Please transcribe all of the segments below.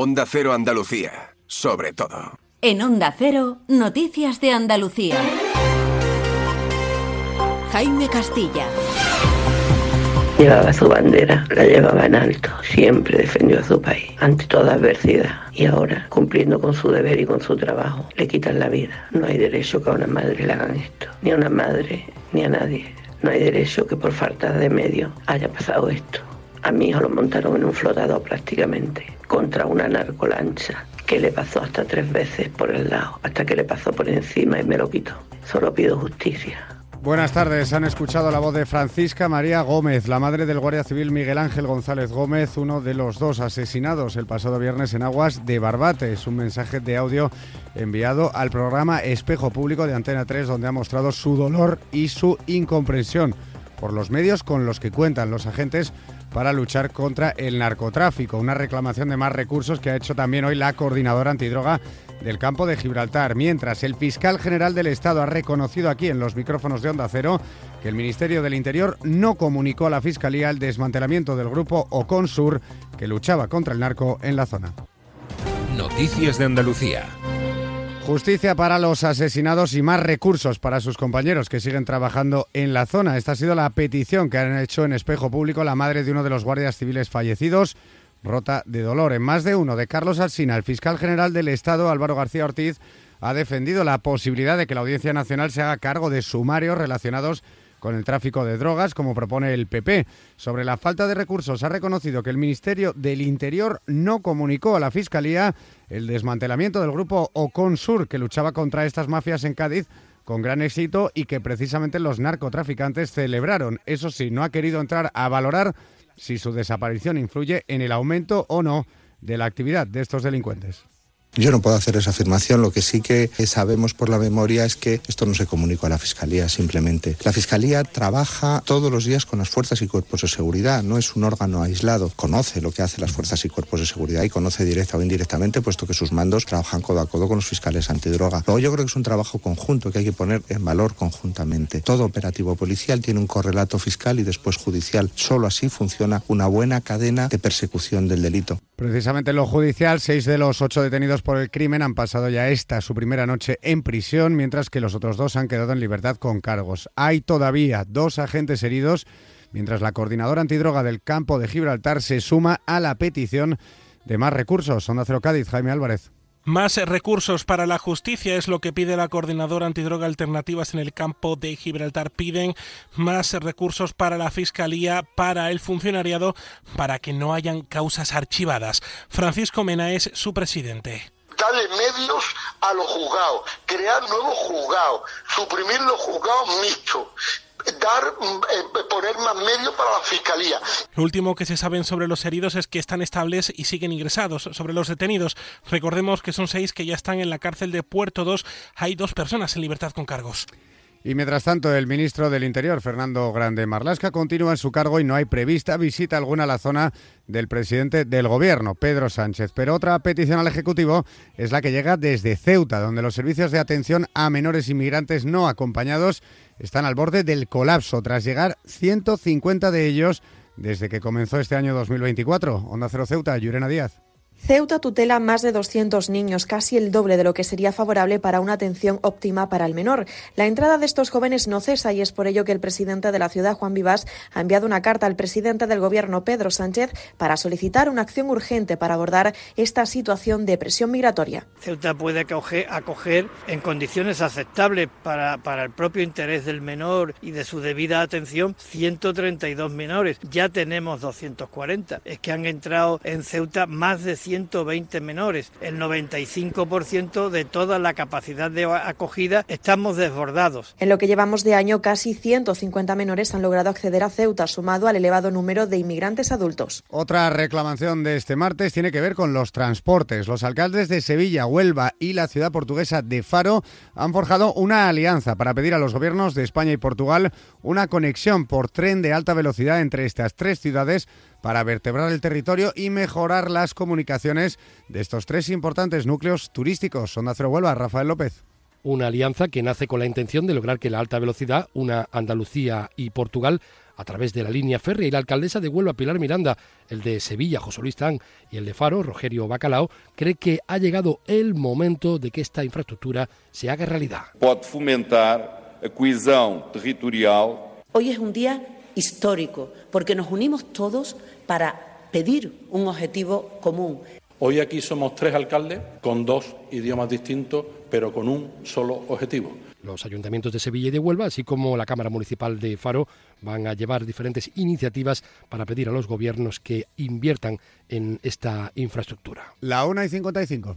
Onda Cero Andalucía, sobre todo. En Onda Cero, Noticias de Andalucía. Jaime Castilla. Llevaba su bandera, la llevaba en alto, siempre defendió a su país ante toda adversidad y ahora, cumpliendo con su deber y con su trabajo, le quitan la vida. No hay derecho que a una madre le hagan esto, ni a una madre, ni a nadie. No hay derecho que por falta de medios haya pasado esto. A mi hijo lo montaron en un flotador prácticamente, contra una narcolancha, que le pasó hasta tres veces por el lado, hasta que le pasó por encima y me lo quitó. Solo pido justicia. Buenas tardes, han escuchado la voz de Francisca María Gómez, la madre del Guardia Civil Miguel Ángel González Gómez, uno de los dos asesinados el pasado viernes en aguas de Barbate. Es un mensaje de audio enviado al programa Espejo Público de Antena 3, donde ha mostrado su dolor y su incomprensión por los medios con los que cuentan los agentes para luchar contra el narcotráfico. Una reclamación de más recursos que ha hecho también hoy la coordinadora antidroga del campo de Gibraltar, mientras el fiscal general del Estado ha reconocido aquí en los micrófonos de Onda Cero que el Ministerio del Interior no comunicó a la Fiscalía el desmantelamiento del grupo Oconsur que luchaba contra el narco en la zona. Noticias de Andalucía. Justicia para los asesinados y más recursos para sus compañeros que siguen trabajando en la zona. Esta ha sido la petición que han hecho en espejo público la madre de uno de los guardias civiles fallecidos, rota de dolor. En más de uno de Carlos Alsina, el fiscal general del Estado, Álvaro García Ortiz, ha defendido la posibilidad de que la Audiencia Nacional se haga cargo de sumarios relacionados con el tráfico de drogas, como propone el PP. Sobre la falta de recursos, ha reconocido que el Ministerio del Interior no comunicó a la Fiscalía el desmantelamiento del grupo Oconsur, que luchaba contra estas mafias en Cádiz con gran éxito y que precisamente los narcotraficantes celebraron. Eso sí, no ha querido entrar a valorar si su desaparición influye en el aumento o no de la actividad de estos delincuentes. Yo no puedo hacer esa afirmación, lo que sí que sabemos por la memoria es que esto no se comunicó a la Fiscalía simplemente. La Fiscalía trabaja todos los días con las fuerzas y cuerpos de seguridad, no es un órgano aislado, conoce lo que hacen las fuerzas y cuerpos de seguridad y conoce directa o indirectamente, puesto que sus mandos trabajan codo a codo con los fiscales antidroga. Luego yo creo que es un trabajo conjunto que hay que poner en valor conjuntamente. Todo operativo policial tiene un correlato fiscal y después judicial. Solo así funciona una buena cadena de persecución del delito. Precisamente en lo judicial, seis de los ocho detenidos por el crimen han pasado ya esta su primera noche en prisión, mientras que los otros dos han quedado en libertad con cargos. Hay todavía dos agentes heridos, mientras la coordinadora antidroga del campo de Gibraltar se suma a la petición de más recursos. Onda Cero Cádiz, Jaime Álvarez. Más recursos para la justicia es lo que pide la coordinadora antidroga alternativas en el campo de Gibraltar. Piden más recursos para la fiscalía, para el funcionariado, para que no hayan causas archivadas. Francisco Mena es su presidente darle medios a los juzgados, crear nuevos juzgados, suprimir los juzgados mixtos, dar, eh, poner más medios para la fiscalía. Lo último que se saben sobre los heridos es que están estables y siguen ingresados. Sobre los detenidos, recordemos que son seis que ya están en la cárcel de Puerto 2. Hay dos personas en libertad con cargos. Y mientras tanto, el ministro del Interior, Fernando Grande Marlasca, continúa en su cargo y no hay prevista visita alguna a la zona del presidente del Gobierno, Pedro Sánchez. Pero otra petición al Ejecutivo es la que llega desde Ceuta, donde los servicios de atención a menores inmigrantes no acompañados están al borde del colapso, tras llegar 150 de ellos desde que comenzó este año 2024. Onda Cero Ceuta, Llurena Díaz. Ceuta tutela más de 200 niños, casi el doble de lo que sería favorable para una atención óptima para el menor. La entrada de estos jóvenes no cesa y es por ello que el presidente de la ciudad, Juan Vivas, ha enviado una carta al presidente del gobierno, Pedro Sánchez, para solicitar una acción urgente para abordar esta situación de presión migratoria. Ceuta puede acoger, en condiciones aceptables para, para el propio interés del menor y de su debida atención 132 menores. Ya tenemos 240. Es que han entrado en Ceuta más de 120 menores. El 95% de toda la capacidad de acogida estamos desbordados. En lo que llevamos de año, casi 150 menores han logrado acceder a Ceuta, sumado al elevado número de inmigrantes adultos. Otra reclamación de este martes tiene que ver con los transportes. Los alcaldes de Sevilla, Huelva y la ciudad portuguesa de Faro han forjado una alianza para pedir a los gobiernos de España y Portugal una conexión por tren de alta velocidad entre estas tres ciudades para vertebrar el territorio y mejorar las comunicaciones de estos tres importantes núcleos turísticos. Onda Cero Huelva, Rafael López. una alianza que nace con la intención de lograr que la alta velocidad, una Andalucía y Portugal, a través de la línea férrea y la alcaldesa de Huelva, Pilar Miranda, el de Sevilla, José Luis Tán y el de Faro, Rogerio Bacalao, cree que ha llegado el momento de que esta infraestructura se haga realidad. Puede fomentar la cohesión territorial. Hoy es un día histórico porque nos unimos todos para pedir un objetivo común. Hoy aquí somos tres alcaldes con dos idiomas distintos, pero con un solo objetivo los ayuntamientos de Sevilla y de Huelva, así como la Cámara Municipal de Faro, van a llevar diferentes iniciativas para pedir a los gobiernos que inviertan en esta infraestructura. La 1 y 55.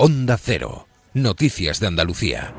Onda Cero. Noticias de Andalucía.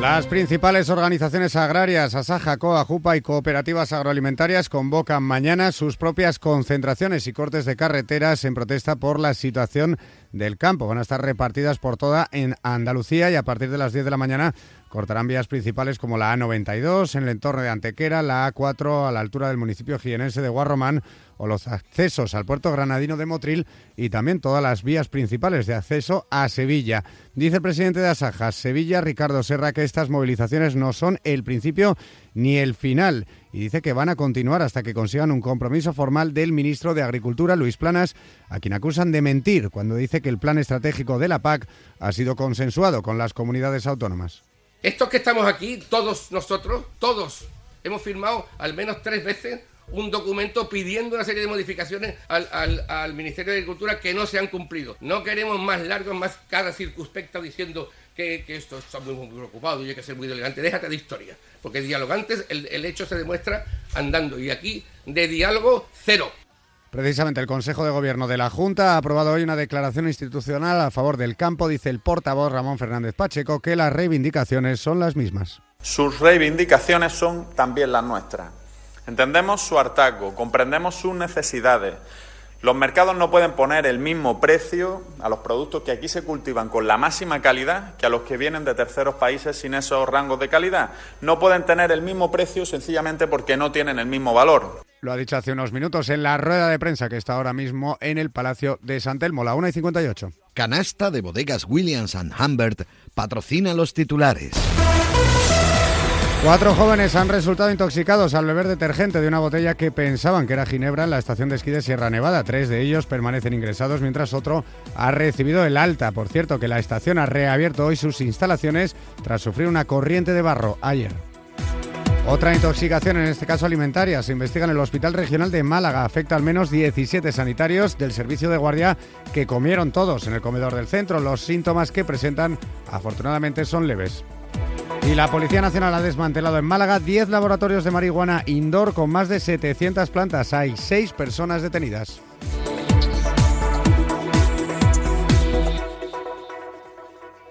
Las principales organizaciones agrarias, Asaja, COA, JUPA y cooperativas agroalimentarias convocan mañana sus propias concentraciones y cortes de carreteras en protesta por la situación del campo. Van a estar repartidas por toda en Andalucía y a partir de las 10 de la mañana cortarán vías principales como la A92 en el entorno de Antequera, la A4 a la altura del municipio jienense de Guarromán o los accesos al puerto granadino de Motril y también todas las vías principales de acceso a Sevilla. Dice el presidente de Asajas, Sevilla, Ricardo Serra, que estas movilizaciones no son el principio ni el final y dice que van a continuar hasta que consigan un compromiso formal del ministro de Agricultura, Luis Planas, a quien acusan de mentir cuando dice que el plan estratégico de la PAC ha sido consensuado con las comunidades autónomas. Estos que estamos aquí, todos nosotros, todos, hemos firmado al menos tres veces un documento pidiendo una serie de modificaciones al, Ministerio de Agricultura que no se han cumplido. No queremos más largos, más cada circunspecta diciendo que, que esto está muy, preocupado y hay que ser muy elegante. Déjate de historia, porque dialogantes el, el hecho se demuestra andando y aquí de diálogo cero. Precisamente el Consejo de Gobierno de la Junta ha aprobado hoy una declaración institucional a favor del campo. Dice el portavoz Ramón Fernández Pacheco que las reivindicaciones son las mismas. Sus reivindicaciones son también las nuestras. Entendemos su hartazgo, comprendemos sus necesidades. Los mercados no pueden poner el mismo precio a los productos que aquí se cultivan con la máxima calidad que a los que vienen de terceros países sin esos rangos de calidad. No pueden tener el mismo precio sencillamente porque no tienen el mismo valor. Lo ha dicho hace unos minutos en la rueda de prensa que está ahora mismo en el Palacio de San Telmo, la 1 y 58. Canasta de bodegas Williams ⁇ Humbert patrocina los titulares. Cuatro jóvenes han resultado intoxicados al beber detergente de una botella que pensaban que era ginebra en la estación de esquí de Sierra Nevada. Tres de ellos permanecen ingresados mientras otro ha recibido el alta. Por cierto, que la estación ha reabierto hoy sus instalaciones tras sufrir una corriente de barro ayer. Otra intoxicación, en este caso alimentaria, se investiga en el Hospital Regional de Málaga. Afecta al menos 17 sanitarios del servicio de guardia que comieron todos en el comedor del centro. Los síntomas que presentan, afortunadamente, son leves. Y la Policía Nacional ha desmantelado en Málaga 10 laboratorios de marihuana indoor con más de 700 plantas. Hay 6 personas detenidas.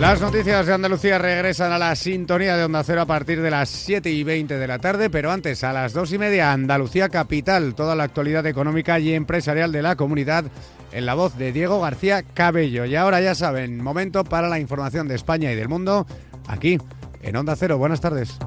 Las noticias de Andalucía regresan a la sintonía de Onda Cero a partir de las 7 y 20 de la tarde, pero antes a las 2 y media Andalucía Capital, toda la actualidad económica y empresarial de la comunidad en la voz de Diego García Cabello. Y ahora ya saben, momento para la información de España y del mundo aquí en Onda Cero. Buenas tardes.